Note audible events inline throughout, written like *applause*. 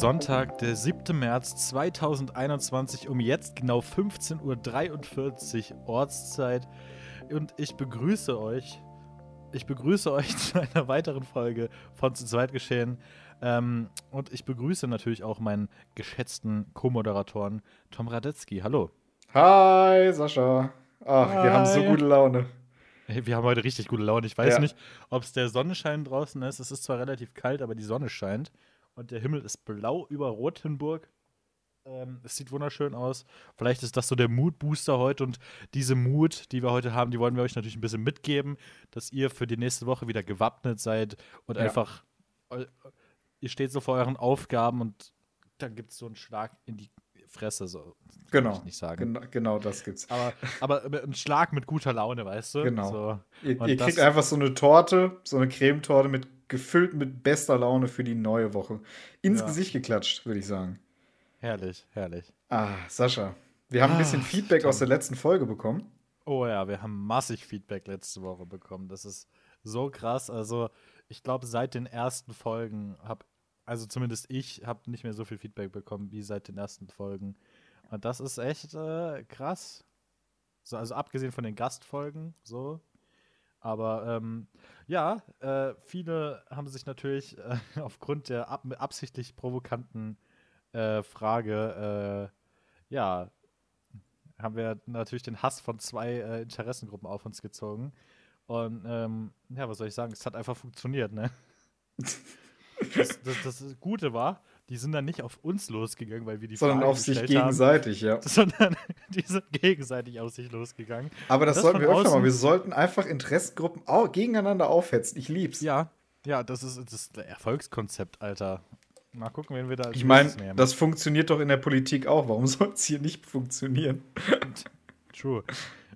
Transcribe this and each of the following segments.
Sonntag, der 7. März 2021, um jetzt genau 15.43 Uhr Ortszeit. Und ich begrüße euch. Ich begrüße *laughs* euch zu einer weiteren Folge von Zu zweit geschehen. Ähm, und ich begrüße natürlich auch meinen geschätzten Co-Moderatoren Tom Radetzky. Hallo. Hi, Sascha. Ach, Hi. wir haben so gute Laune. Wir haben heute richtig gute Laune. Ich weiß ja. nicht, ob es der Sonnenschein draußen ist. Es ist zwar relativ kalt, aber die Sonne scheint und der Himmel ist blau über Rothenburg. Ähm, es sieht wunderschön aus. Vielleicht ist das so der Mood-Booster heute und diese Mut, die wir heute haben, die wollen wir euch natürlich ein bisschen mitgeben, dass ihr für die nächste Woche wieder gewappnet seid und ja. einfach, ihr steht so vor euren Aufgaben und dann gibt es so einen Schlag in die Fresse, so. Genau. Ich nicht sagen. Genau, genau das gibt's. Aber, aber ein Schlag mit guter Laune, weißt du? Genau. So. Ihr, ihr kriegt einfach so eine Torte, so eine Cremetorte mit gefüllt mit bester Laune für die neue Woche. Ins ja. Gesicht geklatscht, würde ich sagen. Herrlich, herrlich. Ah, Sascha, wir haben ah, ein bisschen Feedback aus der letzten Folge bekommen. Oh ja, wir haben massig Feedback letzte Woche bekommen. Das ist so krass. Also, ich glaube, seit den ersten Folgen habe, also zumindest ich, habe nicht mehr so viel Feedback bekommen wie seit den ersten Folgen. Und das ist echt äh, krass. So, also abgesehen von den Gastfolgen, so, aber ähm, ja, äh, viele haben sich natürlich äh, *laughs* aufgrund der ab absichtlich provokanten äh, Frage, äh, ja, haben wir natürlich den Hass von zwei äh, Interessengruppen auf uns gezogen. Und ähm, ja, was soll ich sagen? Es hat einfach funktioniert, ne? *laughs* das, das, das Gute war, die sind dann nicht auf uns losgegangen, weil wir die Sondern Fragen auf sich gegenseitig, haben, ja. *laughs* Sondern die sind gegenseitig auf sich losgegangen. Aber das, das sollten wir öfter mal. Wir sollten einfach Interessengruppen gegeneinander aufhetzen. Ich lieb's. Ja, ja, das ist das ist Erfolgskonzept, Alter. Mal gucken, wen wir da. Ich meine, das funktioniert doch in der Politik auch. Warum *laughs* soll es hier nicht funktionieren? True.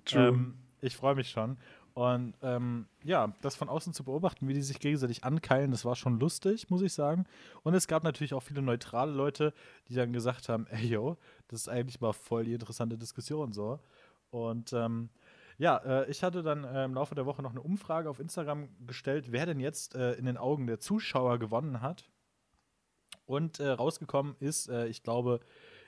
True. Ähm, ich freue mich schon. Und ähm, ja, das von außen zu beobachten, wie die sich gegenseitig ankeilen, das war schon lustig, muss ich sagen. Und es gab natürlich auch viele neutrale Leute, die dann gesagt haben, ey yo, das ist eigentlich mal voll die interessante Diskussion so. Und ähm, ja, äh, ich hatte dann äh, im Laufe der Woche noch eine Umfrage auf Instagram gestellt, wer denn jetzt äh, in den Augen der Zuschauer gewonnen hat. Und äh, rausgekommen ist, äh, ich glaube,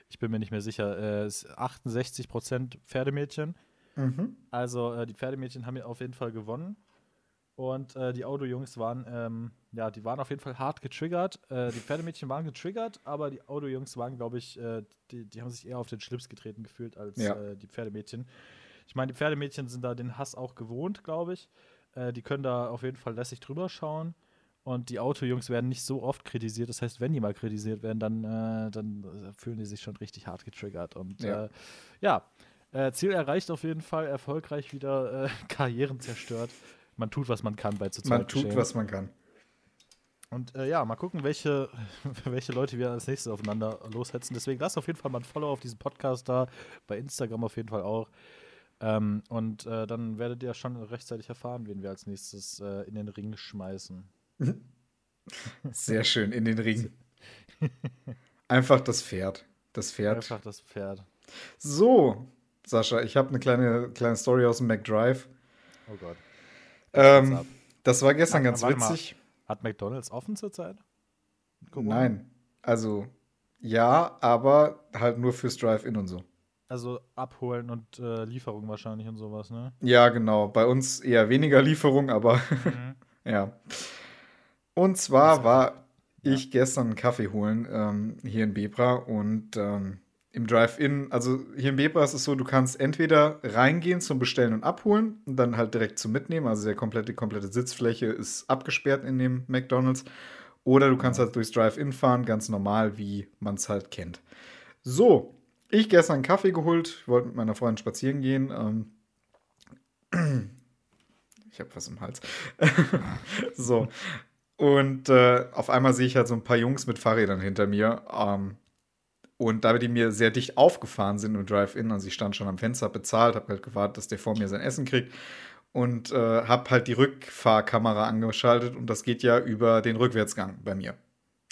ich bin mir nicht mehr sicher, 68 äh, Prozent Pferdemädchen Mhm. Also äh, die Pferdemädchen haben auf jeden Fall gewonnen. Und äh, die Auto-Jungs waren, ähm, ja, die waren auf jeden Fall hart getriggert. Äh, die Pferdemädchen waren getriggert, aber die Auto-Jungs waren, glaube ich, äh, die, die haben sich eher auf den Schlips getreten gefühlt als ja. Äh, die Pferdemädchen. Ich meine, die Pferdemädchen sind da den Hass auch gewohnt, glaube ich. Äh, die können da auf jeden Fall lässig drüber schauen. Und die Auto-Jungs werden nicht so oft kritisiert. Das heißt, wenn die mal kritisiert werden, dann, dann fühlen die sich schon richtig hart getriggert. Und ja, ja äh, Ziel erreicht auf jeden Fall, erfolgreich wieder äh, *laughs* Karrieren zerstört. Man tut, was man kann bei zu Man tut, was man kann. Und äh, ja, mal gucken, welche, *laughs* welche Leute wir als nächstes aufeinander loshetzen. Deswegen lasst auf jeden Fall mal ein Follow auf diesen Podcast da, bei Instagram auf jeden Fall auch. Ähm, und äh, dann werdet ihr schon rechtzeitig erfahren, wen wir als nächstes äh, in den Ring schmeißen. *laughs* Sehr schön, in den Ring. Einfach das Pferd. Das Pferd. Einfach das Pferd. So, Sascha, ich habe eine kleine, kleine Story aus dem McDrive. Oh Gott. Ähm, das war gestern Ach, ganz witzig. Mal. Hat McDonalds offen zurzeit? Nein. Also, ja, aber halt nur fürs Drive-In und so. Also abholen und äh, Lieferung wahrscheinlich und sowas, ne? Ja, genau. Bei uns eher weniger Lieferung, aber *laughs* mhm. ja. Und zwar war ich gestern einen Kaffee holen ähm, hier in Bebra und ähm, im Drive-In, also hier in Bebra ist es so, du kannst entweder reingehen zum Bestellen und Abholen und dann halt direkt zum Mitnehmen, also der komplette, komplette Sitzfläche ist abgesperrt in dem McDonalds, oder du kannst halt durchs Drive-In fahren, ganz normal, wie man es halt kennt. So, ich gestern einen Kaffee geholt, wollte mit meiner Freundin spazieren gehen. Ähm, *clears throat* ich habe was im Hals. *laughs* so. Und äh, auf einmal sehe ich halt so ein paar Jungs mit Fahrrädern hinter mir. Ähm, und da die mir sehr dicht aufgefahren sind im Drive-In, also ich stand schon am Fenster, bezahlt, habe halt gewartet, dass der vor mir sein Essen kriegt und äh, habe halt die Rückfahrkamera angeschaltet und das geht ja über den Rückwärtsgang bei mir.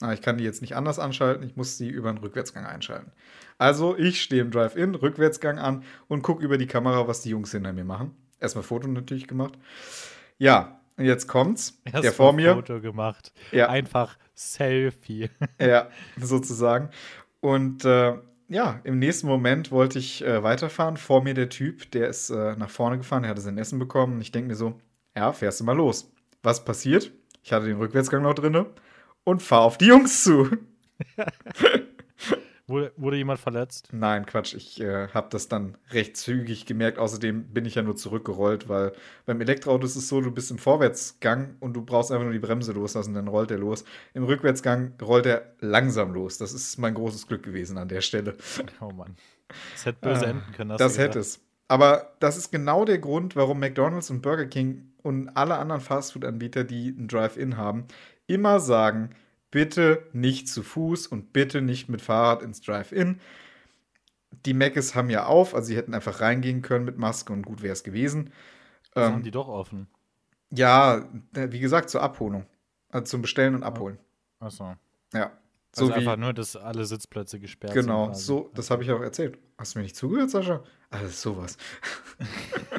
Aber ich kann die jetzt nicht anders anschalten, ich muss sie über den Rückwärtsgang einschalten. Also ich stehe im Drive-In, Rückwärtsgang an und gucke über die Kamera, was die Jungs hinter mir machen. Erstmal Foto natürlich gemacht. Ja, und jetzt kommt's. Erst der vor mir. Foto gemacht. Ja. Einfach Selfie. Ja, *laughs* sozusagen. Und äh, ja, im nächsten Moment wollte ich äh, weiterfahren. Vor mir der Typ, der ist äh, nach vorne gefahren, der hatte sein Essen bekommen. Und ich denke mir so, ja, fährst du mal los. Was passiert? Ich hatte den Rückwärtsgang noch drin und fahr auf die Jungs zu. *laughs* Wurde, wurde jemand verletzt? Nein, Quatsch. Ich äh, habe das dann recht zügig gemerkt. Außerdem bin ich ja nur zurückgerollt, weil beim Elektroauto ist es so, du bist im Vorwärtsgang und du brauchst einfach nur die Bremse loslassen, dann rollt er los. Im Rückwärtsgang rollt er langsam los. Das ist mein großes Glück gewesen an der Stelle. *laughs* Oh Mann. Das hätte böse äh, enden können. Das hätte es. Aber das ist genau der Grund, warum McDonald's und Burger King und alle anderen Fastfood-Anbieter, die einen Drive-In haben, immer sagen, bitte nicht zu Fuß und bitte nicht mit Fahrrad ins Drive-In. Die Meckes haben ja auf, also sie hätten einfach reingehen können mit Maske und gut wäre es gewesen. Ähm, haben die doch offen. Ja, wie gesagt, zur Abholung. Also zum Bestellen und Abholen. Achso. Ja. Also so einfach nur, dass alle Sitzplätze gesperrt genau, sind. Genau, so, das habe ich auch erzählt. Hast du mir nicht zugehört, Sascha? Alles sowas.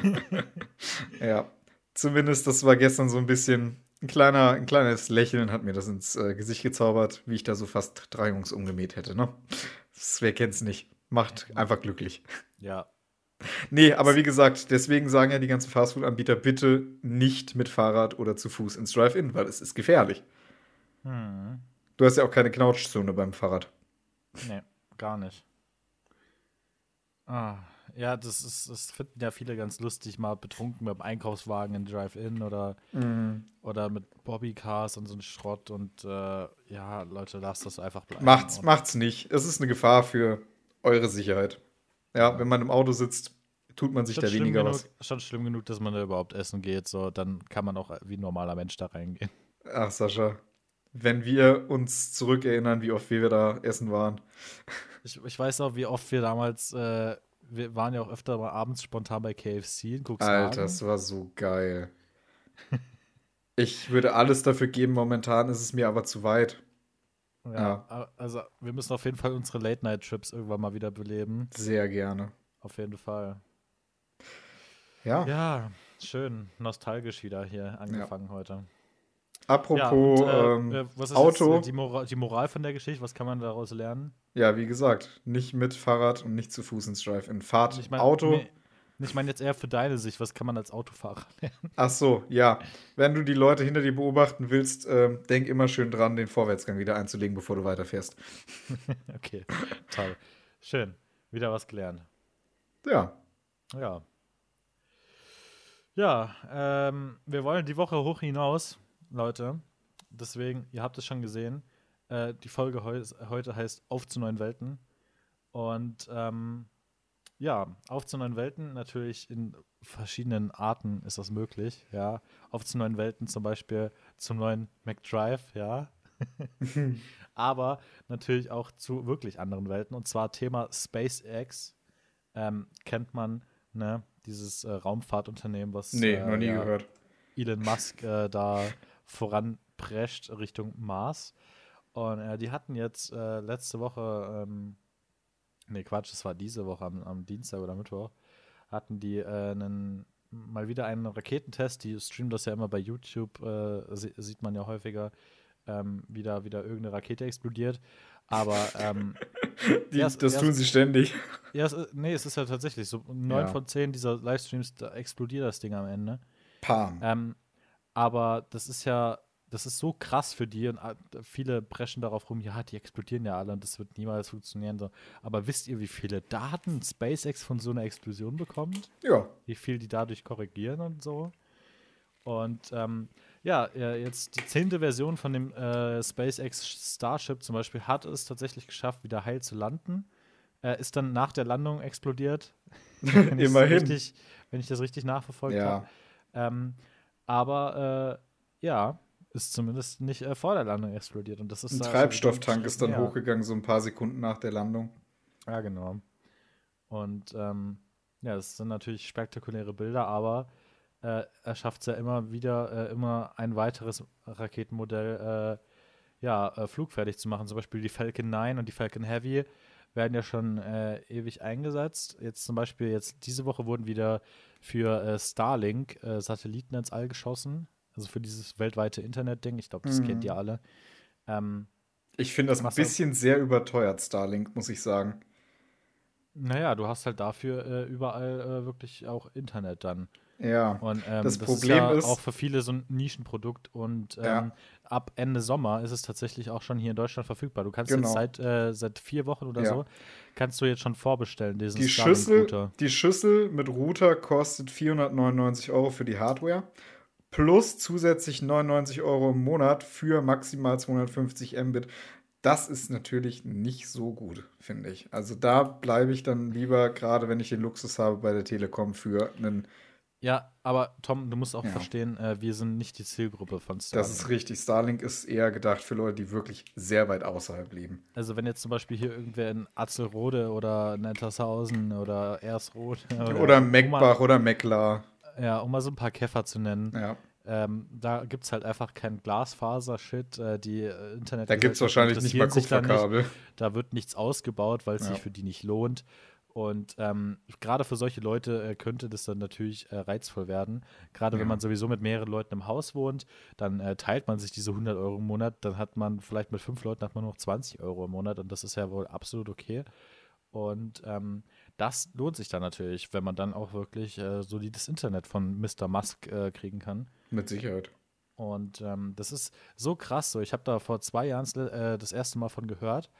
*laughs* *laughs* ja. Zumindest, das war gestern so ein bisschen ein, kleiner, ein kleines Lächeln hat mir das ins äh, Gesicht gezaubert, wie ich da so fast drei Jungs umgemäht hätte, ne? Das, wer kennt's nicht? Macht einfach glücklich. Ja. Nee, aber wie gesagt, deswegen sagen ja die ganzen Fastfood-Anbieter, bitte nicht mit Fahrrad oder zu Fuß ins Drive-In, weil es ist gefährlich. Hm. Du hast ja auch keine Knautschzone beim Fahrrad. Nee, gar nicht. Ah, ja, das ist, das finden ja viele ganz lustig, mal betrunken beim Einkaufswagen in Drive-In oder, mhm. oder mit Bobbycars und so ein Schrott und äh, ja, Leute, lasst das einfach bleiben. Macht's, macht's nicht. Es ist eine Gefahr für eure Sicherheit. Ja, wenn man im Auto sitzt, tut man sich da weniger genug, was. Schon schlimm genug, dass man da überhaupt essen geht, so, dann kann man auch wie ein normaler Mensch da reingehen. Ach, Sascha, wenn wir uns zurückerinnern, wie oft wir da essen waren. Ich, ich weiß auch, wie oft wir damals äh, wir waren ja auch öfter mal abends spontan bei KFC in Cuxhaven. Alter, das war so geil. *laughs* ich würde alles dafür geben, momentan ist es mir aber zu weit. Ja, ja. also wir müssen auf jeden Fall unsere Late-Night-Trips irgendwann mal wieder beleben. Sehr gerne. Auf jeden Fall. Ja. Ja, schön. Nostalgisch wieder hier angefangen ja. heute. Apropos ja, und, äh, ähm, was ist Auto. die, Moral, die Moral von der Geschichte, was kann man daraus lernen? Ja, wie gesagt, nicht mit Fahrrad und nicht zu Fuß ins Drive-In. Fahrt, ich mein, Auto. Nee, ich meine jetzt eher für deine Sicht, was kann man als Autofahrer *laughs* lernen? Ach so, ja. Wenn du die Leute hinter dir beobachten willst, äh, denk immer schön dran, den Vorwärtsgang wieder einzulegen, bevor du weiterfährst. *laughs* okay, toll. Schön. Wieder was gelernt. Ja. Ja. Ja, ähm, wir wollen die Woche hoch hinaus Leute. Deswegen, ihr habt es schon gesehen. Äh, die Folge heu heute heißt Auf zu neuen Welten. Und ähm, ja, auf zu neuen Welten, natürlich in verschiedenen Arten ist das möglich, ja. Auf zu neuen Welten zum Beispiel zum neuen McDrive, ja. *laughs* Aber natürlich auch zu wirklich anderen Welten. Und zwar Thema SpaceX ähm, kennt man, ne, dieses äh, Raumfahrtunternehmen, was nee, äh, noch nie ja, gehört. Elon Musk äh, da voranprescht Richtung Mars. Und äh, die hatten jetzt äh, letzte Woche, ähm, nee, Quatsch, das war diese Woche am, am Dienstag oder Mittwoch, hatten die äh, einen, mal wieder einen Raketentest. Die streamen das ja immer bei YouTube, äh, sieht man ja häufiger, ähm, wieder, wieder irgendeine Rakete explodiert. Aber ähm, *laughs* die, erst, das erst, tun sie ständig. Ja, es, nee, es ist ja tatsächlich so. Neun ja. von zehn dieser Livestreams, da explodiert das Ding am Ende. Pam. Ähm, aber das ist ja, das ist so krass für die und viele brechen darauf rum, ja, die explodieren ja alle und das wird niemals funktionieren. Aber wisst ihr, wie viele Daten SpaceX von so einer Explosion bekommt? Ja. Wie viel die dadurch korrigieren und so? Und ähm, ja, jetzt die zehnte Version von dem äh, SpaceX Starship zum Beispiel hat es tatsächlich geschafft, wieder heil zu landen. Äh, ist dann nach der Landung explodiert. *laughs* Immerhin. Richtig, wenn ich das richtig nachverfolgt ja. habe. Ähm, aber äh, ja, ist zumindest nicht äh, vor der Landung explodiert. Und das ist ein Treibstofftank ist dann ja. hochgegangen, so ein paar Sekunden nach der Landung. Ja, genau. Und ähm, ja, das sind natürlich spektakuläre Bilder, aber äh, er schafft es ja immer wieder, äh, immer ein weiteres Raketenmodell äh, ja, äh, flugfertig zu machen. Zum Beispiel die Falcon 9 und die Falcon Heavy werden ja schon äh, ewig eingesetzt. Jetzt zum Beispiel, jetzt diese Woche wurden wieder für äh, Starlink äh, Satelliten ins All geschossen. also für dieses weltweite Internet-Ding. Ich glaube, das mhm. kennt ihr alle. Ähm, ich finde das ein bisschen sehr überteuert, Starlink, muss ich sagen. Naja, du hast halt dafür äh, überall äh, wirklich auch Internet dann. Ja. Und ähm, das, das, Problem ist, ja ist, auch für viele so ein Nischenprodukt und ähm, ja. ab Ende Sommer ist es tatsächlich auch schon hier in Deutschland verfügbar. Du kannst genau. jetzt seit, äh, seit vier Wochen oder ja. so kannst du jetzt schon vorbestellen diesen die Schüssel, die Schüssel mit Router kostet 499 Euro für die Hardware plus zusätzlich 99 Euro im Monat für maximal 250 Mbit. Das ist natürlich nicht so gut, finde ich. Also da bleibe ich dann lieber, gerade wenn ich den Luxus habe bei der Telekom, für einen ja, aber Tom, du musst auch ja. verstehen, äh, wir sind nicht die Zielgruppe von Starlink. Das ist richtig. Starlink ist eher gedacht für Leute, die wirklich sehr weit außerhalb leben. Also wenn jetzt zum Beispiel hier irgendwer in Atzelrode oder Nettershausen oder Ersrode *laughs* oder, oder Meckbach oder Meckler. Ja, um mal so ein paar Käfer zu nennen. Ja. Ähm, da gibt es halt einfach kein Glasfaser-Shit. Äh, die äh, Internet. Da gibt es wahrscheinlich nicht mal Kupferkabel. Da, da, wird nichts ausgebaut, weil es ja. sich für die nicht lohnt. Und ähm, gerade für solche Leute äh, könnte das dann natürlich äh, reizvoll werden. Gerade ja. wenn man sowieso mit mehreren Leuten im Haus wohnt, dann äh, teilt man sich diese 100 Euro im Monat. Dann hat man vielleicht mit fünf Leuten hat man noch 20 Euro im Monat und das ist ja wohl absolut okay. Und ähm, das lohnt sich dann natürlich, wenn man dann auch wirklich äh, solides Internet von Mr. Musk äh, kriegen kann. Mit Sicherheit. Und ähm, das ist so krass. So, ich habe da vor zwei Jahren äh, das erste Mal von gehört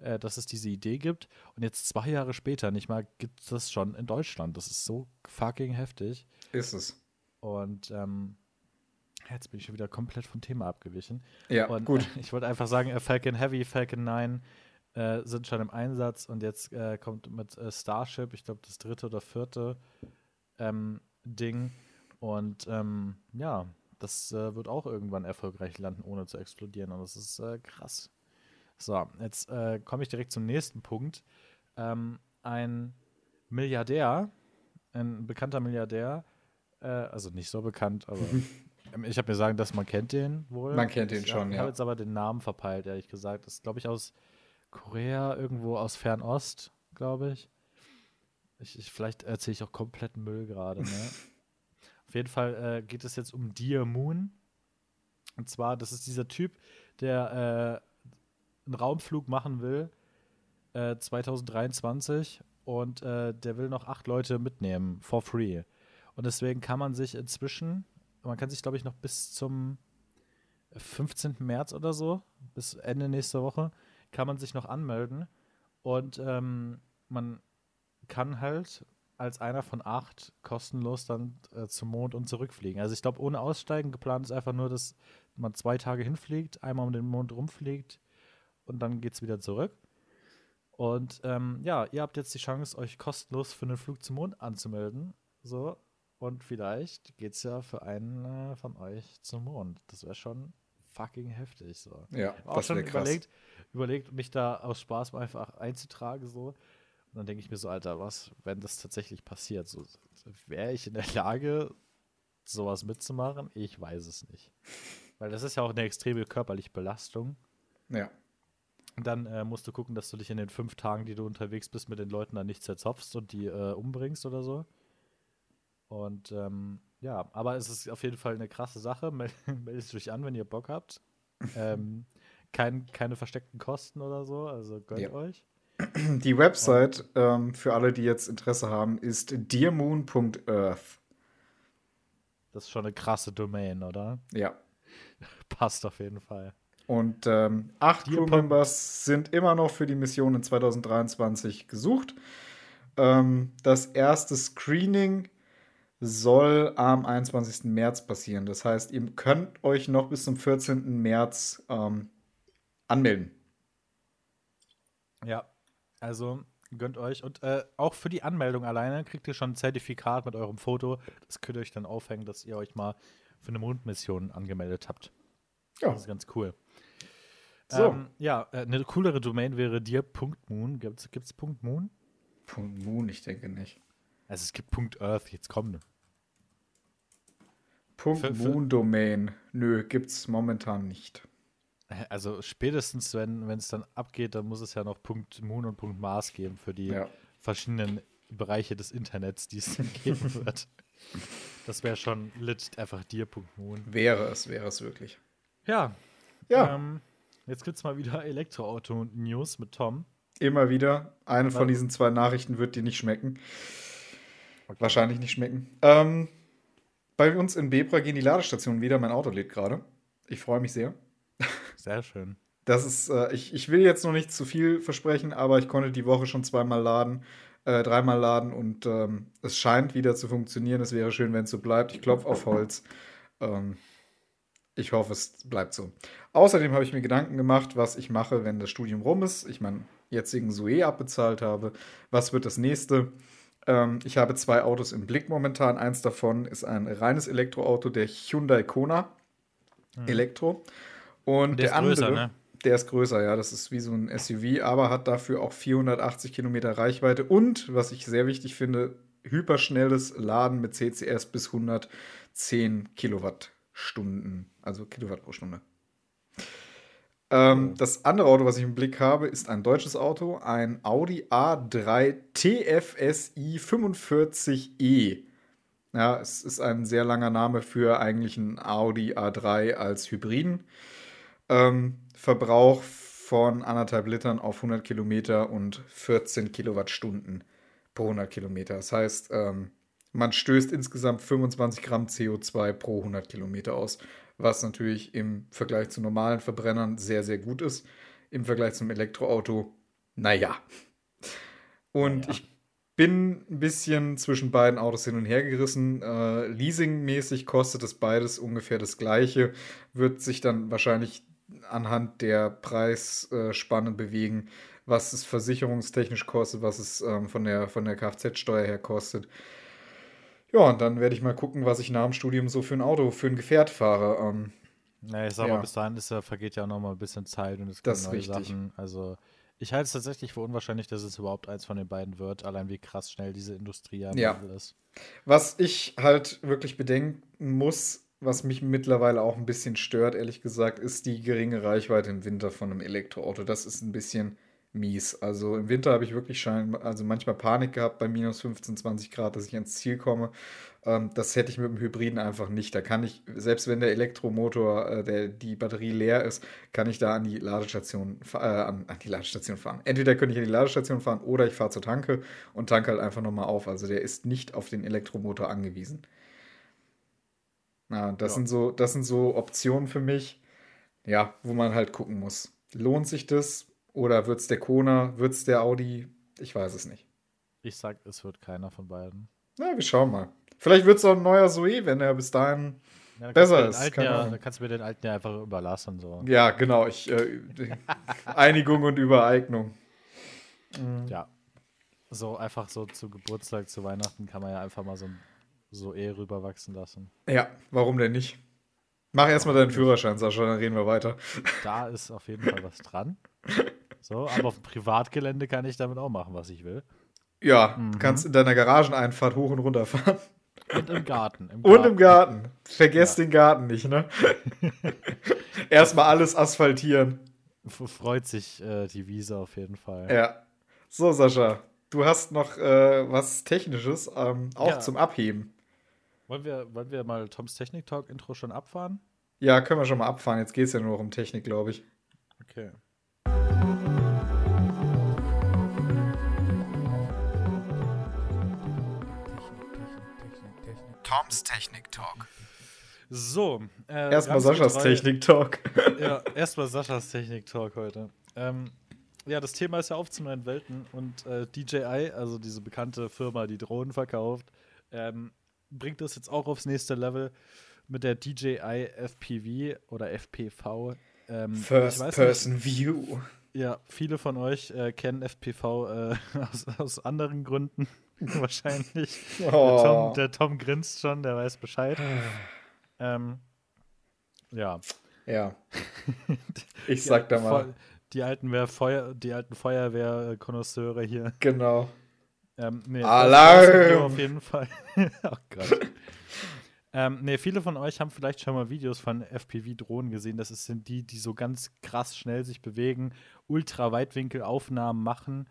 äh, dass es diese Idee gibt. Und jetzt zwei Jahre später nicht mal gibt es das schon in Deutschland. Das ist so fucking heftig. Ist es. Und ähm, jetzt bin ich schon wieder komplett vom Thema abgewichen. Ja, und, gut. Äh, ich wollte einfach sagen, äh, Falcon Heavy, Falcon 9 äh, sind schon im Einsatz und jetzt äh, kommt mit äh, Starship, ich glaube das dritte oder vierte ähm, Ding. Und ähm, ja, das äh, wird auch irgendwann erfolgreich landen, ohne zu explodieren. Und das ist krass. So, jetzt äh, komme ich direkt zum nächsten Punkt. Ähm, ein Milliardär, ein bekannter Milliardär, äh, also nicht so bekannt, aber *laughs* ähm, ich habe mir sagen, dass man kennt den wohl. Man kennt den schon, ja. Ich habe jetzt aber den Namen verpeilt, ehrlich gesagt. Das ist, glaube ich, aus Korea, irgendwo aus Fernost, glaube ich. ich. Ich, Vielleicht erzähle ich auch komplett Müll gerade. Ne? *laughs* Auf jeden Fall äh, geht es jetzt um Dear Moon. Und zwar, das ist dieser Typ, der äh, einen Raumflug machen will, äh, 2023, und äh, der will noch acht Leute mitnehmen, for free. Und deswegen kann man sich inzwischen, man kann sich, glaube ich, noch bis zum 15. März oder so, bis Ende nächster Woche, kann man sich noch anmelden. Und ähm, man kann halt als einer von acht kostenlos dann äh, zum Mond und zurückfliegen. Also ich glaube, ohne Aussteigen geplant ist einfach nur, dass man zwei Tage hinfliegt, einmal um den Mond rumfliegt und dann geht es wieder zurück. Und ähm, ja, ihr habt jetzt die Chance, euch kostenlos für einen Flug zum Mond anzumelden. So. Und vielleicht geht es ja für einen äh, von euch zum Mond. Das wäre schon fucking heftig. So. Ja, ich auch schon überlegt, überlegt, mich da aus Spaß mal einfach einzutragen. So. Und dann denke ich mir so, Alter, was, wenn das tatsächlich passiert? So, Wäre ich in der Lage, sowas mitzumachen? Ich weiß es nicht. Weil das ist ja auch eine extreme körperliche Belastung. Ja. Dann äh, musst du gucken, dass du dich in den fünf Tagen, die du unterwegs bist, mit den Leuten dann nicht zerzopfst und die äh, umbringst oder so. Und ähm, ja, aber es ist auf jeden Fall eine krasse Sache. *laughs* Meldet euch an, wenn ihr Bock habt. *laughs* ähm, kein, keine versteckten Kosten oder so, also gönnt ja. euch. *clears throat* Die Website ähm, für alle, die jetzt Interesse haben, ist dearmoon.earth. Das ist schon eine krasse Domain, oder? Ja. *laughs* Passt auf jeden Fall. Und ähm, acht Crewmembers sind immer noch für die Mission in 2023 gesucht. Ähm, das erste Screening soll am 21. März passieren. Das heißt, ihr könnt euch noch bis zum 14. März ähm, anmelden. Ja, also gönnt euch. Und äh, auch für die Anmeldung alleine kriegt ihr schon ein Zertifikat mit eurem Foto. Das könnt ihr euch dann aufhängen, dass ihr euch mal für eine Mondmission angemeldet habt. Ja. Das ist ganz cool. So. Ähm, ja, äh, eine coolere Domain wäre dir.moon. Gibt es .moon? Punkt .moon, ich denke nicht. Also es gibt Punkt .earth, jetzt komm. Punkt .moon Domain. Nö, gibt's momentan nicht. Also spätestens, wenn es dann abgeht, dann muss es ja noch Punkt .moon und Punkt .mars geben für die ja. verschiedenen Bereiche des Internets, die es *laughs* geben wird. Das wäre schon lit einfach dir.moon. Wäre es, wäre es wirklich. Ja. Ja. Ähm, jetzt gibt's mal wieder Elektroauto-News mit Tom. Immer wieder. Eine von diesen zwei Nachrichten wird dir nicht schmecken. Okay. Wahrscheinlich nicht schmecken. Ähm, bei uns in Bebra gehen die Ladestationen wieder. Mein Auto lädt gerade. Ich freue mich sehr. Sehr schön. Das ist, äh, ich, ich will jetzt noch nicht zu viel versprechen, aber ich konnte die Woche schon zweimal laden, äh, dreimal laden und ähm, es scheint wieder zu funktionieren. Es wäre schön, wenn es so bleibt. Ich klopfe auf Holz. Ähm, ich hoffe, es bleibt so. Außerdem habe ich mir Gedanken gemacht, was ich mache, wenn das Studium rum ist. Ich meinen jetzigen Sue abbezahlt habe. Was wird das nächste? Ähm, ich habe zwei Autos im Blick momentan. Eins davon ist ein reines Elektroauto, der Hyundai Kona Elektro. Und Der der, ist andere, größer, ne? der ist größer, ja. Das ist wie so ein SUV, aber hat dafür auch 480 Kilometer Reichweite und, was ich sehr wichtig finde, hyperschnelles Laden mit CCS bis 110 Kilowattstunden, also Kilowatt pro Stunde. Ähm, das andere Auto, was ich im Blick habe, ist ein deutsches Auto, ein Audi A3 TFSI 45e. Ja, es ist ein sehr langer Name für eigentlich ein Audi A3 als Hybriden. Ähm, Verbrauch von anderthalb Litern auf 100 Kilometer und 14 Kilowattstunden pro 100 Kilometer. Das heißt, ähm, man stößt insgesamt 25 Gramm CO2 pro 100 Kilometer aus, was natürlich im Vergleich zu normalen Verbrennern sehr, sehr gut ist. Im Vergleich zum Elektroauto, naja. Und Naja. ich bin ein bisschen zwischen beiden Autos hin und her gerissen. Äh, Leasingmäßig kostet es beides ungefähr das gleiche, wird sich dann wahrscheinlich anhand der Preisspanne bewegen, was es versicherungstechnisch kostet, was es ähm, von der, von der Kfz-Steuer her kostet. Ja, und dann werde ich mal gucken, was ich nach dem Studium so für ein Auto, für ein Gefährt fahre. Ähm, Ja, ich sag Ja. mal, bis dahin ist ja, vergeht ja noch mal ein bisschen Zeit und es kommen ist neue richtig. Sachen. Also ich halte es tatsächlich für unwahrscheinlich, dass es überhaupt eins von den beiden wird, allein wie krass schnell diese Industrie am Ja. Ist. Was ich halt wirklich bedenken muss, was mich mittlerweile auch ein bisschen stört, ehrlich gesagt, ist die geringe Reichweite im Winter von einem Elektroauto. Das ist ein bisschen mies. Also im Winter habe ich wirklich schein, also manchmal Panik gehabt bei minus 15, 20 Grad, dass ich ans Ziel komme. Ähm, das hätte ich mit dem Hybriden einfach nicht. Da kann ich, selbst wenn der Elektromotor, äh, der, die Batterie leer ist, kann ich da an die Ladestation, äh, an, an die Ladestation fahren. Entweder könnte ich an die Ladestation fahren oder ich fahre zur Tanke und tanke halt einfach nochmal auf. Also der ist nicht auf den Elektromotor angewiesen. Na, das Ja. sind so, das sind so Optionen für mich, ja, wo man halt gucken muss. Lohnt sich das? Oder wird es der Kona? Wird es der Audi? Ich weiß es nicht. Ich sag, es wird keiner von beiden. Na, wir schauen mal. Vielleicht wird es auch ein neuer Zoe, wenn er bis dahin. Ja, Besser ist, alten ja, dann kannst du mir den alten ja einfach überlassen. So. Ja, genau. Ich, äh, *laughs* Einigung und Übereignung. Ja. So einfach so zu Geburtstag, zu Weihnachten kann man ja einfach mal so, ein- so eh rüberwachsen lassen. Ja, warum denn nicht? Mach erstmal deinen Führerschein, Sascha, dann reden wir weiter. Da ist auf jeden Fall was dran. *laughs* So, aber auf dem Privatgelände kann ich damit auch machen, was ich will. Ja, Mhm. du kannst in deiner Garageneinfahrt hoch und runter fahren. Und im Garten. Im Und im Garten. Vergesst Ja. den Garten nicht, ne? *laughs* Erstmal alles asphaltieren. Freut sich äh, die Wiese auf jeden Fall. Ja. So, Sascha, du hast noch äh, was Technisches, ähm, auch Ja. zum Abheben. Wollen, wir, wollen wir mal Toms Technik Talk Intro schon abfahren? Ja, können wir schon mal abfahren. Jetzt geht es ja nur noch um Technik, glaube ich. Okay. Toms Technik Talk. So. Äh, Erstmal Saschas getreu- Technik Talk. *laughs* Ja, erstmal Saschas Technik Talk heute. Ähm, ja, das Thema ist ja auf zu neuen Welten und äh, DJI, also diese bekannte Firma, die Drohnen verkauft, ähm, bringt das jetzt auch aufs nächste Level mit der DJI FPV oder FPV. Ähm, ich First weiß Person View. Nicht, ja, viele von euch äh, kennen FPV äh, *laughs* aus, aus anderen Gründen *laughs* wahrscheinlich. Der, Oh. Tom, der Tom grinst schon, der weiß Bescheid. *sighs* ähm, ja. Ja. *laughs* Ich sag da mal. Die alten, Feuer, die alten Feuerwehr-Konnoisseure hier. Genau. Ähm, nee, Alarm! auf jeden Fall. *laughs* oh Gott. ähm, nee, viele von euch haben vielleicht schon mal Videos von FPV-Drohnen gesehen. Das sind die, die so ganz krass schnell sich bewegen, Ultra-Weitwinkel-Aufnahmen machen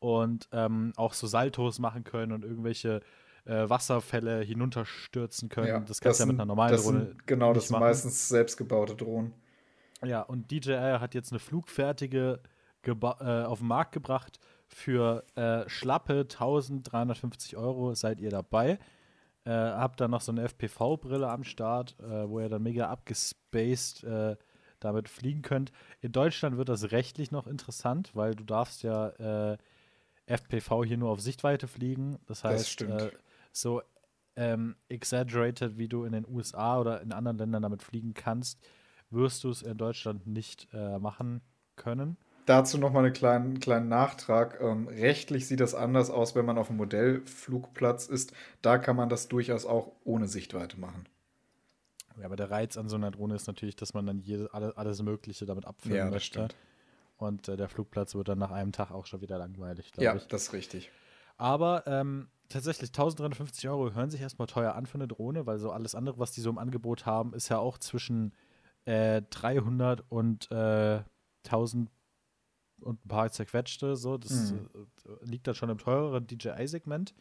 und ähm, auch so Saltos machen können und irgendwelche äh, Wasserfälle hinunterstürzen können. Ja, das kannst du ja mit einer normalen Drohne. Sind, genau, das sind machen. meistens selbstgebaute Drohnen. Ja, und DJI hat jetzt eine flugfertige äh, auf den Markt gebracht. Für äh, schlappe 1350 Euro seid ihr dabei. Äh, habt dann noch so eine FPV-Brille am Start, äh, wo ihr dann mega abgespaced äh, damit fliegen könnt. In Deutschland wird das rechtlich noch interessant, weil du darfst ja äh, FPV hier nur auf Sichtweite fliegen. Das heißt, das so ähm, exaggerated, wie du in den USA oder in anderen Ländern damit fliegen kannst, wirst du es in Deutschland nicht äh, machen können. Dazu nochmal einen kleinen, kleinen Nachtrag. Ähm, rechtlich sieht das anders aus, wenn man auf einem Modellflugplatz ist. Da kann man das durchaus auch ohne Sichtweite machen. Ja, aber der Reiz an so einer Drohne ist natürlich, dass man dann jede, alles, alles Mögliche damit abfilmen ja, möchte. Stimmt. Und äh, der Flugplatz wird dann nach einem Tag auch schon wieder langweilig, glaube ja, ich. Ja, das ist richtig. Aber ähm, tatsächlich 1350 Euro hören sich erstmal teuer an für eine Drohne, weil so alles andere, was die so im Angebot haben, ist ja auch zwischen äh, 300 und äh, 1000 und ein paar zerquetschte. So, das mhm. äh, liegt dann schon im teureren DJI-Segment.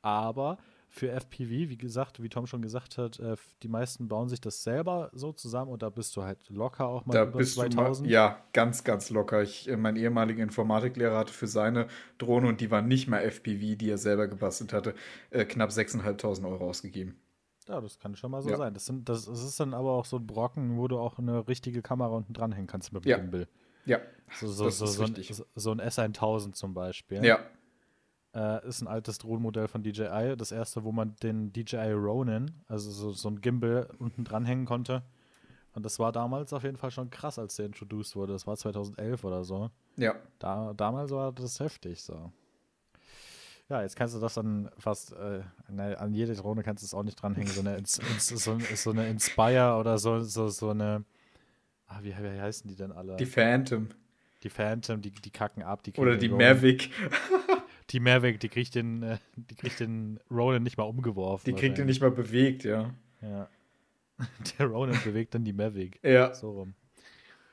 Aber für FPV, wie gesagt, wie Tom schon gesagt hat, äh, die meisten bauen sich das selber so zusammen und da bist du halt locker auch mal da über bist 2000. Du mal, ja, ganz, ganz locker. Ich, äh, mein ehemaliger Informatiklehrer hatte für seine Drohne und die war nicht mal FPV, die er selber gebastelt hatte, äh, knapp 6.500 Euro ausgegeben. Ja, das kann schon mal so ja. sein. Das, sind, das, das, ist dann aber auch so ein Brocken, wo du auch eine richtige Kamera unten dranhängen kannst mit dem ja. Gimbal. Ja. So, so, so, so, ein, so ein S1000 zum Beispiel. Ja. Äh, ist ein altes Drohnenmodell von DJI. Das erste, wo man den DJI Ronin, also so, so ein Gimbal, unten dranhängen konnte. Und das war damals auf jeden Fall schon krass, als der introduced wurde. Das war 2011 oder so. Ja. Da, damals war das heftig so. Ja, jetzt kannst du das dann fast äh, an jede Drohne kannst du es auch nicht dranhängen. So eine, ins, *laughs* ins, so, so, eine Inspire oder so, so, so eine. Ah, wie, wie heißen die denn alle? Die Phantom. Die Phantom, die, die kacken ab. Die oder die. Mavic. Die Mavic, die kriegt den, äh, die kriegt den Ronin nicht mal umgeworfen. Die kriegt den nicht mal bewegt, ja. Ja. *laughs* Der Ronin bewegt dann die Mavic. Ja. So rum.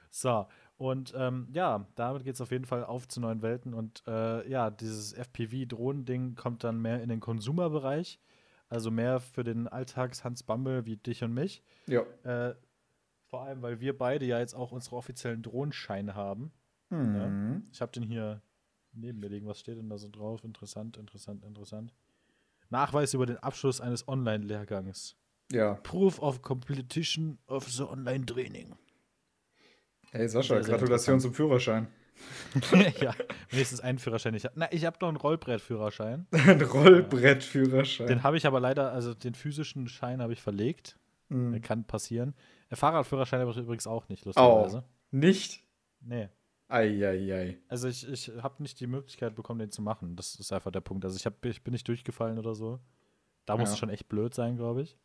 So, und ähm, ja, damit geht es auf jeden Fall auf zu neuen Welten. Und äh, ja, dieses FPV-Drohnen-Ding kommt dann mehr in den Konsumerbereich. Also mehr für den Alltags-Hans Bumble wie dich und mich. Ja. Äh, vor allem, weil wir beide ja jetzt auch unsere offiziellen Drohnenscheine haben. Mhm. Ja. Ich habe den hier neben mir liegen. Was steht denn da so drauf? Interessant, interessant, interessant. Nachweis über den Abschluss eines Online-Lehrgangs. Ja. Proof of Competition of the Online Training. Hey Sascha, sehr, sehr Gratulation zum Führerschein. *laughs* ja, wenigstens einen Führerschein. Ich hab, na, ich habe noch einen Rollbrettführerschein. *laughs* Ein Rollbrettführerschein. Den habe ich aber leider, also den physischen Schein habe ich verlegt. Mhm. Kann passieren. Der Fahrradführerschein habe ich übrigens auch nicht, lustigerweise. Oh, nicht? Nee. Eieiei. Also ich, ich habe nicht die Möglichkeit bekommen, den zu machen. Das ist einfach der Punkt. Also ich, hab, ich bin nicht durchgefallen oder so. Da muss ja. es schon echt blöd sein, glaube ich.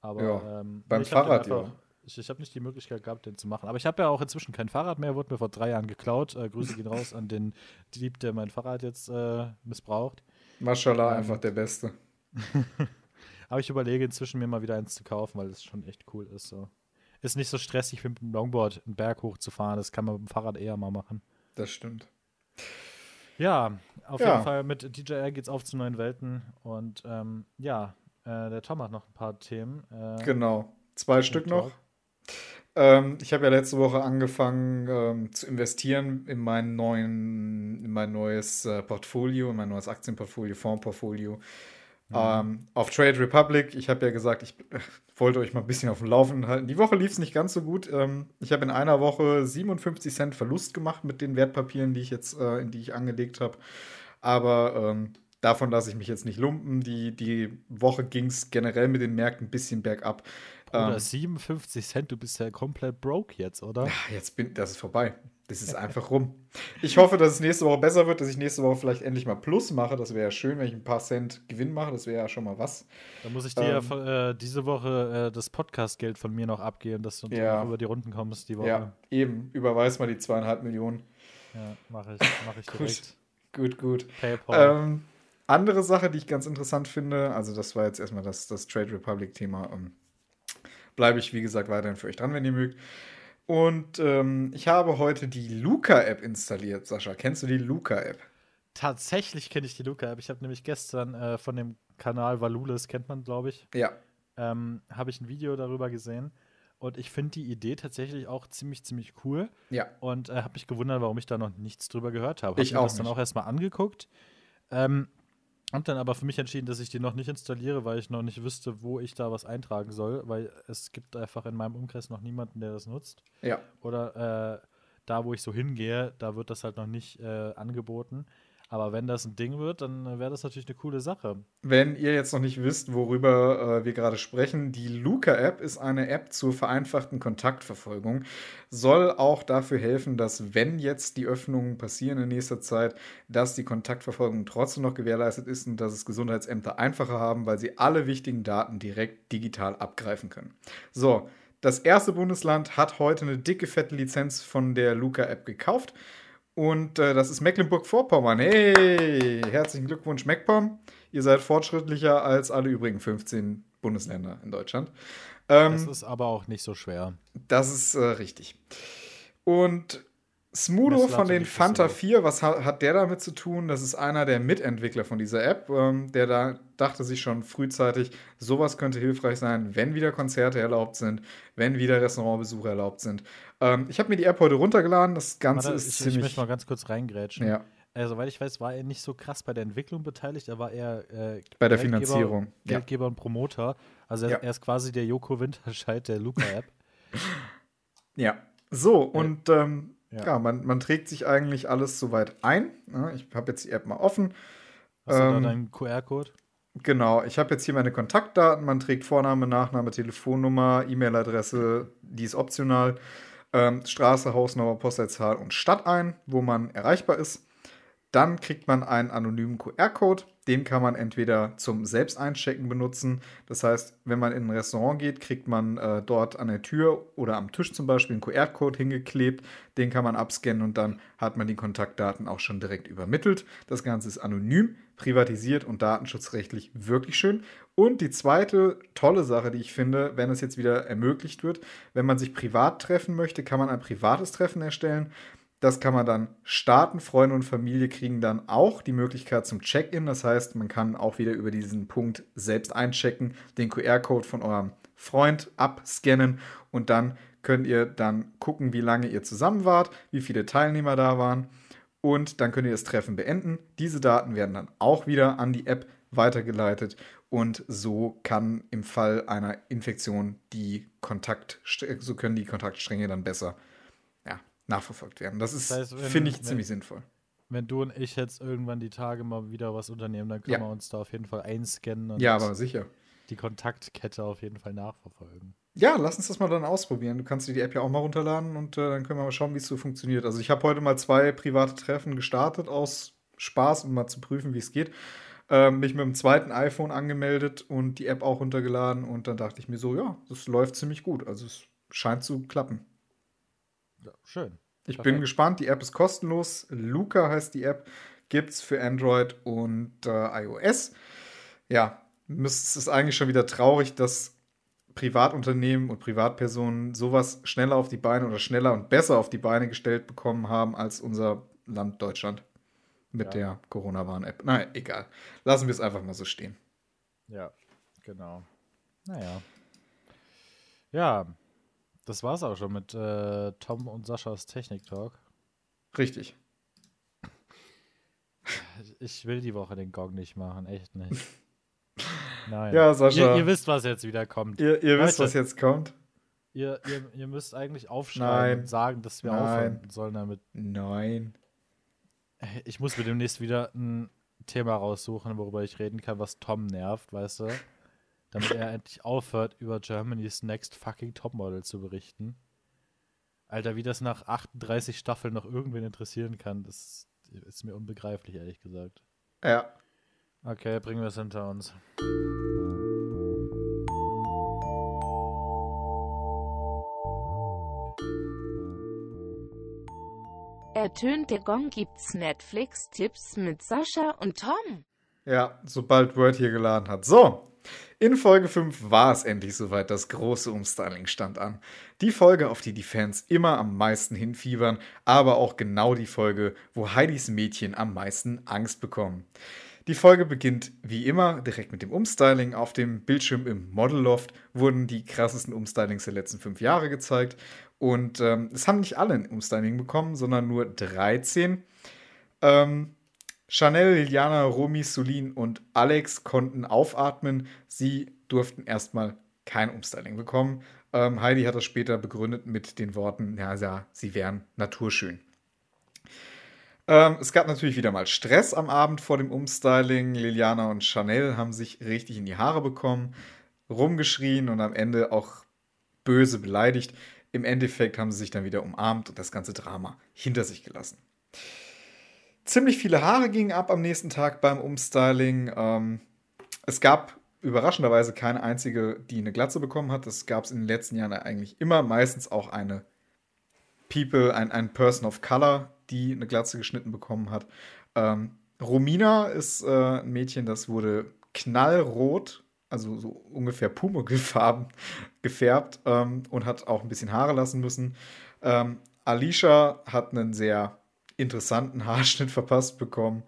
Aber ja, ähm, beim Fahrrad, einfach, ja. Ich, ich habe nicht die Möglichkeit gehabt, den zu machen. Aber ich habe ja auch inzwischen kein Fahrrad mehr, wurde mir vor drei Jahren geklaut. Äh, Grüße gehen raus an den Dieb, der mein Fahrrad jetzt äh, missbraucht. Maschallah, ähm, einfach der Beste. *laughs* Aber ich überlege inzwischen mir mal wieder eins zu kaufen, weil es schon echt cool ist. So. Ist nicht so stressig, mit dem Longboard einen Berg hochzufahren. Das kann man mit dem Fahrrad eher mal machen. Das stimmt. Ja, auf ja. jeden Fall mit DJR geht's auf zu neuen Welten. Und ähm, ja, äh, der Tom hat noch ein paar Themen. Äh, genau. Zwei Stück noch. Ähm, ich habe ja letzte Woche angefangen ähm, zu investieren in mein, neuen, in mein neues äh, Portfolio, in mein neues Aktienportfolio, Fondsportfolio. Mhm. Ähm, auf Trade Republic, ich habe ja gesagt, ich *laughs* wollte euch mal ein bisschen auf dem Laufenden halten. Die Woche lief es nicht ganz so gut. Ähm, ich habe in einer Woche 57 Cent Verlust gemacht mit den Wertpapieren, die ich jetzt, äh, in die ich angelegt habe. Aber ähm, davon lasse ich mich jetzt nicht lumpen. Die, die Woche ging es generell mit den Märkten ein bisschen bergab. Oder ähm, 57 Cent, du bist ja komplett broke jetzt, oder? Ja, jetzt bin das ist vorbei. Das ist einfach rum. Ich hoffe, dass es nächste Woche besser wird, dass ich nächste Woche vielleicht endlich mal Plus mache. Das wäre ja schön, wenn ich ein paar Cent Gewinn mache. Das wäre ja schon mal was. Da muss ich dir ähm, ja äh, diese Woche äh, das Podcast-Geld von mir noch abgeben, dass du ja. über die Runden kommst die Woche. Ja, eben. Überweis mal die zweieinhalb Millionen. Ja, mache ich, mach ich direkt. gut, gut, gut. PayPal. Ähm, andere Sache, die ich ganz interessant finde, also das war jetzt erstmal das, das Trade Republic-Thema. Ähm, bleibe ich, wie gesagt, weiterhin für euch dran, wenn ihr mögt. Und ähm, ich habe heute die Luca-App installiert. Sascha, kennst du die Luca-App? Tatsächlich kenne ich die Luca-App. Ich habe nämlich gestern äh, von dem Kanal Valulis kennt man, glaube ich. Ja. Ähm, habe ich ein Video darüber gesehen. Und ich finde die Idee tatsächlich auch ziemlich, ziemlich cool. Ja. Und äh, habe mich gewundert, warum ich da noch nichts drüber gehört habe. Hab ich mir auch das dann nicht. auch erstmal angeguckt. Ähm, hab dann aber für mich entschieden, dass ich die noch nicht installiere, weil ich noch nicht wüsste, wo ich da was eintragen soll, weil es gibt einfach in meinem Umkreis noch niemanden, der das nutzt. Ja. Oder äh, da, wo ich so hingehe, da wird das halt noch nicht äh, angeboten. Aber wenn das ein Ding wird, dann äh, wäre das natürlich eine coole Sache. Wenn ihr jetzt noch nicht wisst, worüber äh, wir gerade sprechen, die Luca-App ist eine App zur vereinfachten Kontaktverfolgung. Soll auch dafür helfen, dass, wenn jetzt die Öffnungen passieren in nächster Zeit, dass die Kontaktverfolgung trotzdem noch gewährleistet ist und dass es Gesundheitsämter einfacher haben, weil sie alle wichtigen Daten direkt digital abgreifen können. So, das erste Bundesland hat heute eine dicke, fette Lizenz von der Luca-App gekauft. Und äh, das ist Mecklenburg-Vorpommern. Hey, herzlichen Glückwunsch, MacPom. Ihr seid fortschrittlicher als alle übrigen 15 Bundesländer in Deutschland. Ähm, Das ist aber auch nicht so schwer. das ist äh, richtig. Und Smudo von den Fanta besser. 4, was ha hat der damit zu tun? Das ist einer der Mitentwickler von dieser App, ähm, der da dachte sich schon frühzeitig, sowas könnte hilfreich sein, wenn wieder Konzerte erlaubt sind, wenn wieder Restaurantbesuche erlaubt sind. Ähm, ich habe mir die App heute runtergeladen, das Ganze Warte, ist ich, ich ziemlich. möchte mal ganz kurz reingrätschen. ja, Äh, soweit ich weiß, war er nicht so krass bei der Entwicklung beteiligt, er war eher äh, bei der Geldgeber- Finanzierung. Ja. Geldgeber und Promoter. Also er, Ja. er ist quasi der Joko Winterscheid der Luca-App. *laughs* Ja. So, und ähm, Ja. ja, man, man trägt sich eigentlich alles soweit ein. Ja, ich habe jetzt die App mal offen. Hast du da Ähm, deinen QR-Code? Genau, ich habe jetzt hier meine Kontaktdaten. Man trägt Vorname, Nachname, Telefonnummer, E-Mail-Adresse, die ist optional. Ähm, Straße, Hausnummer, Postleitzahl und Stadt ein, wo man erreichbar ist. Dann kriegt man einen anonymen QR-Code. Den kann man entweder zum Selbsteinchecken benutzen. Das heißt, wenn man in ein Restaurant geht, kriegt man äh, dort an der Tür oder am Tisch zum Beispiel einen QR-Code hingeklebt. Den kann man abscannen und dann hat man die Kontaktdaten auch schon direkt übermittelt. Das Ganze ist anonym, privatisiert und datenschutzrechtlich wirklich schön. Und die zweite tolle Sache, die ich finde, wenn es jetzt wieder ermöglicht wird, wenn man sich privat treffen möchte, kann man ein privates Treffen erstellen. Das kann man dann starten. Freunde und Familie kriegen dann auch die Möglichkeit zum Check-in. Das heißt, man kann auch wieder über diesen Punkt selbst einchecken, den QR-Code von eurem Freund abscannen und dann könnt ihr dann gucken, wie lange ihr zusammen wart, wie viele Teilnehmer da waren und dann könnt ihr das Treffen beenden. Diese Daten werden dann auch wieder an die App weitergeleitet und so kann im Fall einer Infektion die Kontakt, so können die Kontaktstränge dann besser nachverfolgt werden. Das ist, Das heißt, finde ich, wenn- ziemlich sinnvoll. Wenn du und ich jetzt irgendwann die Tage mal wieder was unternehmen, dann können Ja. wir uns da auf jeden Fall einscannen und Ja, aber sicher. die Kontaktkette auf jeden Fall nachverfolgen. Ja, lass uns das mal dann ausprobieren. Du kannst dir die App ja auch mal runterladen und äh, dann können wir mal schauen, wie es so funktioniert. Also ich habe heute mal zwei private Treffen gestartet aus Spaß, um mal zu prüfen, wie es geht. Ähm, mich mit dem zweiten iPhone angemeldet und die App auch runtergeladen und dann dachte ich mir so, ja, das läuft ziemlich gut. Also es scheint zu klappen. Schön. Ich bin gespannt. Die App ist kostenlos. Luca heißt die App. Gibt's für Android und äh, iOS. Ja, es ist eigentlich schon wieder traurig, dass Privatunternehmen und Privatpersonen sowas schneller auf die Beine oder schneller und besser auf die Beine gestellt bekommen haben als unser Land Deutschland mit Ja. der Corona-Warn-App. Naja, egal. Lassen wir es einfach mal so stehen. Ja, genau. Naja. Ja, das war's auch schon mit äh, Tom und Saschas Technik-Talk. Richtig. Ich will die Woche den Gong nicht machen, echt nicht. *laughs* Nein. Ja, Sascha. Ihr, ihr wisst, was jetzt wieder kommt. Ihr, ihr wisst, was jetzt kommt? Ihr, ihr, ihr müsst eigentlich aufschreiben Nein. und sagen, dass wir Nein. aufhören sollen damit. Nein. Ich muss mir demnächst wieder ein Thema raussuchen, worüber ich reden kann, was Tom nervt, weißt du? Damit er endlich aufhört, über Germany's Next Fucking Topmodel zu berichten. Alter, wie das nach 38 Staffeln noch irgendwen interessieren kann, das ist mir unbegreiflich, ehrlich gesagt. Ja. Okay, bringen wir es hinter uns. Ertönt der Gong gibt's Netflix-Tipps mit Sascha und Tom. Ja, sobald Word hier geladen hat. So, In Folge 5 war es endlich soweit, das große Umstyling stand an. Die Folge, auf die die Fans immer am meisten hinfiebern, aber auch genau die Folge, wo Heidis Mädchen am meisten Angst bekommen. Die Folge beginnt wie immer direkt mit dem Umstyling. Auf dem Bildschirm im Modelloft wurden die krassesten Umstylings der letzten fünf Jahre gezeigt. Und ähm, es haben nicht alle ein Umstyling bekommen, sondern nur 13. Ähm, Chanel, Liliana, Romy, Sulin und Alex konnten aufatmen. Sie durften erstmal kein Umstyling bekommen. Ähm, Heidi hat das später begründet mit den Worten, ja, ja sie wären naturschön. Ähm, es gab natürlich wieder mal Stress am Abend vor dem Umstyling. Liliana und Chanel haben sich richtig in die Haare bekommen, rumgeschrien und am Ende auch böse beleidigt. Im Endeffekt haben sie sich dann wieder umarmt und das ganze Drama hinter sich gelassen. Ziemlich viele Haare gingen ab am nächsten Tag beim Umstyling. Ähm, es gab überraschenderweise keine einzige, die eine Glatze bekommen hat. Das gab es in den letzten Jahren eigentlich immer. Meistens auch eine People, ein, ein Person of Color, die eine Glatze geschnitten bekommen hat. Ähm, Romina ist äh, ein Mädchen, das wurde knallrot, also so ungefähr Pumuckl-Farben *laughs* gefärbt ähm, und hat auch ein bisschen Haare lassen müssen. Ähm, Alicia hat einen sehr interessanten Haarschnitt verpasst bekommen.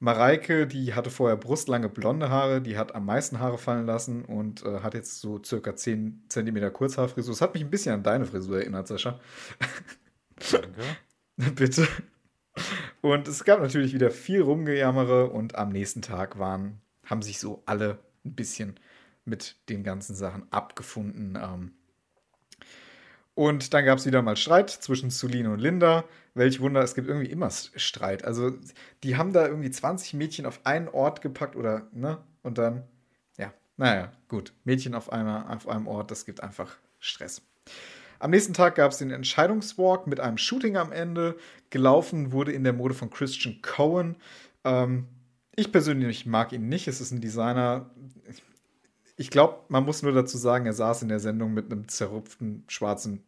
Mareike, die hatte vorher brustlange blonde Haare, die hat am meisten Haare fallen lassen und äh, hat jetzt so circa 10 cm Kurzhaarfrisur. Das hat mich ein bisschen an deine Frisur erinnert, Sascha. Danke. *laughs* Bitte. Und es gab natürlich wieder viel Rumgejammere und am nächsten Tag waren, haben sich so alle ein bisschen mit den ganzen Sachen abgefunden. Ähm. Und dann gab es wieder mal Streit zwischen Sulin und Linda. Welch Wunder, es gibt irgendwie immer Streit. Also, die haben da irgendwie 20 Mädchen auf einen Ort gepackt oder, ne? Und dann, ja, naja, gut. Mädchen auf, einer, auf einem Ort, das gibt einfach Stress. Am nächsten Tag gab es den Entscheidungswalk mit einem Shooting am Ende. Gelaufen wurde in der Mode von Christian Cohen. Ähm, ich persönlich mag ihn nicht. Es ist ein Designer. Ich glaube, man muss nur dazu sagen, er saß in der Sendung mit einem zerrupften schwarzen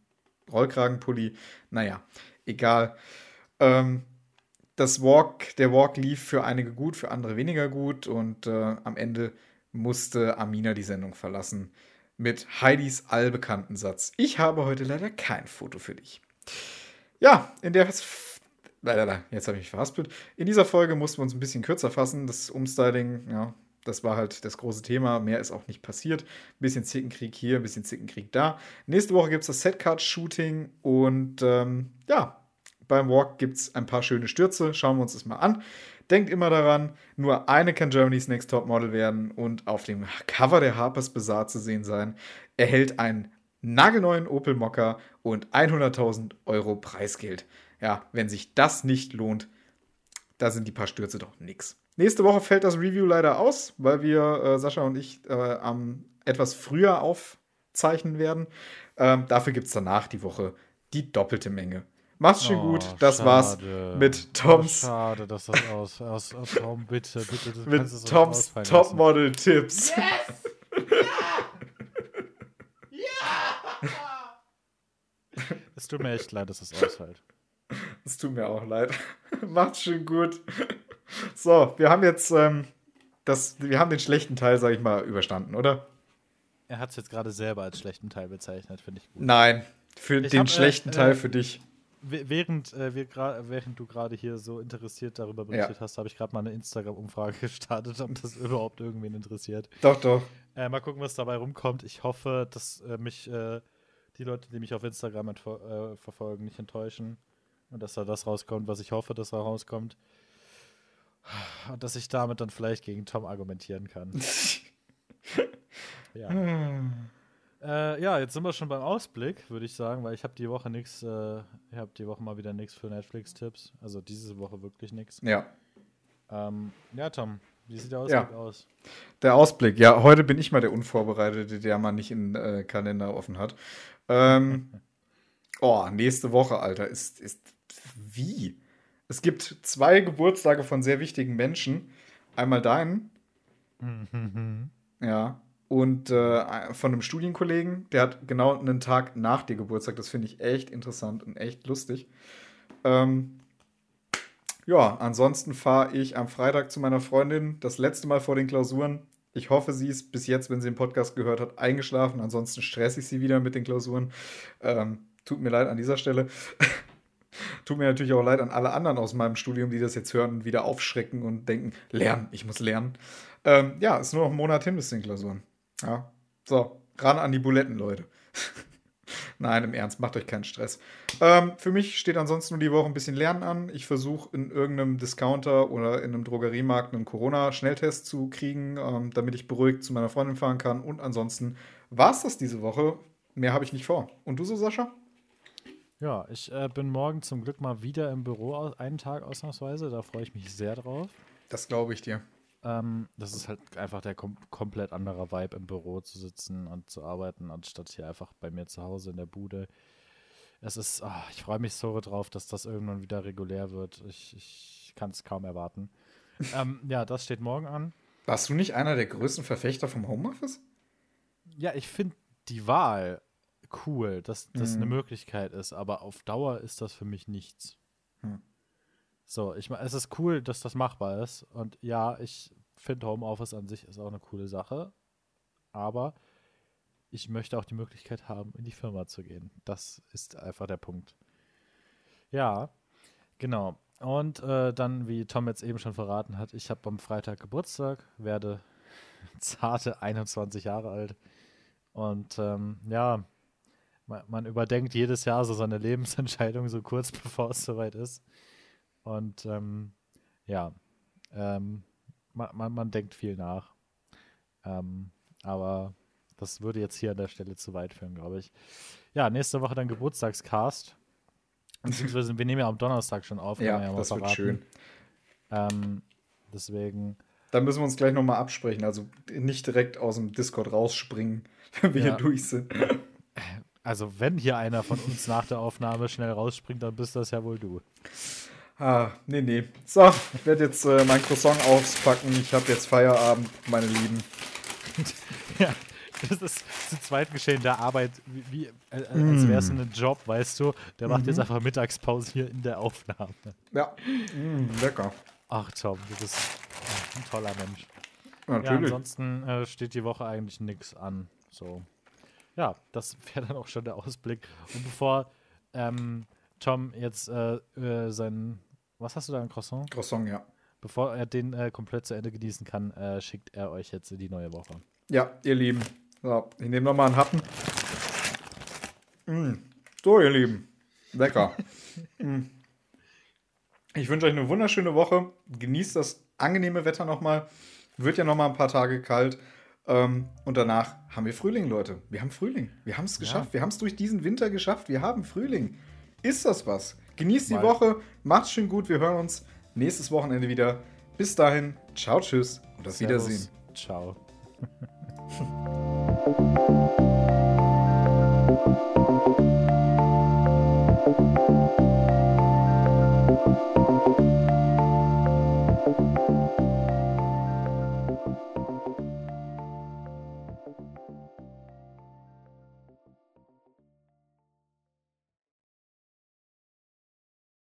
Rollkragenpulli. Naja, egal. Ähm, das Walk, der Walk lief für einige gut, für andere weniger gut und äh, am Ende musste Amina die Sendung verlassen mit Heidis allbekannten Satz. Ich habe heute leider kein Foto für dich. Ja, in der. Jetzt habe ich mich verhaspelt. In dieser Folge mussten wir uns ein bisschen kürzer fassen. Das Umstyling, ja, das war halt das große Thema. Mehr ist auch nicht passiert. Ein bisschen Zickenkrieg hier, ein bisschen Zickenkrieg da. Nächste Woche gibt es das Setcard-Shooting und ähm, ja, beim Walk gibt es ein paar schöne Stürze. Schauen wir uns das mal an. Denkt immer daran, nur eine kann Germany's Next Top Model werden und auf dem Cover der Harper's Bazaar zu sehen sein. Erhält einen nagelneuen Opel Mokka und 100.000 Euro Preisgeld. Ja, wenn sich das nicht lohnt, da sind die paar Stürze doch nix. Nächste Woche fällt das Review leider aus, weil wir, äh, Sascha und ich, äh, am etwas früher aufzeichnen werden. Ähm, dafür gibt es danach die Woche die doppelte Menge. Mach's schon oh, gut. Das schade. war's mit Toms. Oh, schade, dass das aus. aus, aus Tom, bitte, bitte. Du mit Toms Topmodel-Tipps. Yes! ja! ja! Es tut mir echt leid, dass es ausfällt. Es tut mir auch leid. *laughs* Macht's schon gut. So, wir haben jetzt ähm, das, wir haben den schlechten Teil, sag ich mal, überstanden, oder? Er hat es jetzt gerade selber als schlechten Teil bezeichnet, finde ich gut. Nein, für ich den hab, schlechten äh, Teil für dich während, äh, während du gerade hier so interessiert darüber berichtet ja. hast, habe ich gerade mal eine Instagram-Umfrage *laughs* gestartet, ob das überhaupt irgendwen interessiert. Doch, doch. Äh, mal gucken, was dabei rumkommt. Ich hoffe, dass äh, mich äh, die Leute, die mich auf Instagram äh, verfolgen, nicht enttäuschen. Und dass da das rauskommt, was ich hoffe, dass da rauskommt. Und dass ich damit dann vielleicht gegen Tom argumentieren kann. *laughs* ja. Äh, ja, jetzt sind wir schon beim Ausblick, würde ich sagen, weil ich habe die Woche nichts, äh, ich habe die Woche mal wieder nichts für Netflix-Tipps. Also diese Woche wirklich nichts. Ja. Ähm, ja, Tom, wie sieht der Ausblick ja. aus? Der Ausblick, ja, heute bin ich mal der Unvorbereitete, der mal nicht in äh, Kalender offen hat. Ähm, *laughs* oh, nächste Woche, Alter, ist, ist wie? Es gibt zwei Geburtstage von sehr wichtigen Menschen. Einmal deinen. ja und äh, von einem Studienkollegen, der hat genau einen Tag nach dir Geburtstag. Das finde ich echt interessant und echt lustig. Ähm, ja, ansonsten fahre ich am Freitag zu meiner Freundin, das letzte Mal vor den Klausuren. Ich hoffe, sie ist bis jetzt, wenn sie den Podcast gehört hat, eingeschlafen. Ansonsten stresse ich sie wieder mit den Klausuren. Ähm, tut mir leid an dieser Stelle. *laughs* tut mir natürlich auch leid an alle anderen aus meinem Studium, die das jetzt hören und wieder aufschrecken und denken, lernen, ich muss lernen. Ähm, ja, ist nur noch ein Monat hin bis den Klausuren. Ja. So, ran an die Buletten, Leute. *laughs* Nein, im Ernst, macht euch keinen Stress. Ähm, für mich steht ansonsten nur die Woche ein bisschen Lernen an. Ich versuche in irgendeinem Discounter oder in einem Drogeriemarkt einen Corona-Schnelltest zu kriegen, ähm, damit ich beruhigt zu meiner Freundin fahren kann. Und ansonsten war es das diese Woche. Mehr habe ich nicht vor. Und du so, Sascha? Ja, ich äh, bin morgen zum Glück mal wieder im Büro, einen Tag ausnahmsweise. Da freue ich mich sehr drauf. Das glaube ich dir. Ähm, das ist halt einfach der kom komplett andere Vibe im Büro zu sitzen und zu arbeiten, anstatt hier einfach bei mir zu Hause in der Bude. Es ist, oh, ich freue mich so drauf, dass das irgendwann wieder regulär wird. Ich, ich kann es kaum erwarten. *laughs* ähm, ja, das steht morgen an. Warst du nicht einer der größten Verfechter vom Homeoffice? Ja, ich finde die Wahl cool, dass das mhm. eine Möglichkeit ist, aber auf Dauer ist das für mich nichts. Mhm. So, ich meine, es ist cool, dass das machbar ist. Und ja, ich finde Homeoffice an sich ist auch eine coole Sache. Aber ich möchte auch die Möglichkeit haben, in die Firma zu gehen. Das ist einfach der Punkt. Ja, genau. Und äh, dann, wie Tom jetzt eben schon verraten hat, ich habe am Freitag Geburtstag, werde *laughs* zarte 21 Jahre alt. Und ähm, ja, man, man, überdenkt jedes Jahr so seine Lebensentscheidung, so kurz *laughs* bevor es soweit ist. Und ähm, ja, ähm, man, man, man, denkt viel nach. Ähm, aber das würde jetzt hier an der Stelle zu weit führen, glaube ich. Ja, nächste Woche dann Geburtstagscast. Beziehungsweise wir nehmen ja am Donnerstag schon auf. Ja, ja das verraten. wird schön. Ähm, deswegen. Dann müssen wir uns gleich nochmal absprechen. Also nicht direkt aus dem Discord rausspringen, *laughs* wenn wir ja. hier durch sind. Also, wenn hier einer von uns nach der Aufnahme schnell rausspringt, dann bist das ja wohl du. Ah, nee, nee. So, ich werde jetzt äh, mein Croissant auspacken. Ich habe jetzt Feierabend, meine Lieben. *laughs* ja, das ist zu Zweitgeschehen der Arbeit, wie, wie äh, als mm. wäre es ein Job, weißt du. Der macht mhm. jetzt einfach Mittagspause hier in der Aufnahme. Ja, mm, lecker. Ach, Tom, du bist ein toller Mensch. Natürlich. Ja, ansonsten äh, steht die Woche eigentlich nichts an. So. Ja, das *laughs* wäre dann auch schon der Ausblick. Und bevor ähm, Tom jetzt äh, äh seinen was hast du da, ein Croissant? Croissant, ja. Bevor er den äh, komplett zu Ende genießen kann, äh, schickt er euch jetzt in die neue Woche. Ja, ihr Lieben. So, ich nehme nochmal einen Happen. Mm. So, ihr Lieben. Lecker. *laughs* mm. Ich wünsche euch eine wunderschöne Woche. Genießt das angenehme Wetter nochmal. Wird ja nochmal ein paar Tage kalt. Ähm, und danach haben wir Frühling, Leute. Wir haben Frühling. Wir haben es geschafft. Ja. Wir haben es durch diesen Winter geschafft. Wir haben Frühling. Ist das was? Genießt die Mal. Woche, macht's schön gut. Wir hören uns nächstes Wochenende wieder. Bis dahin, ciao, tschüss und auf Servus. Wiedersehen. Ciao. *laughs*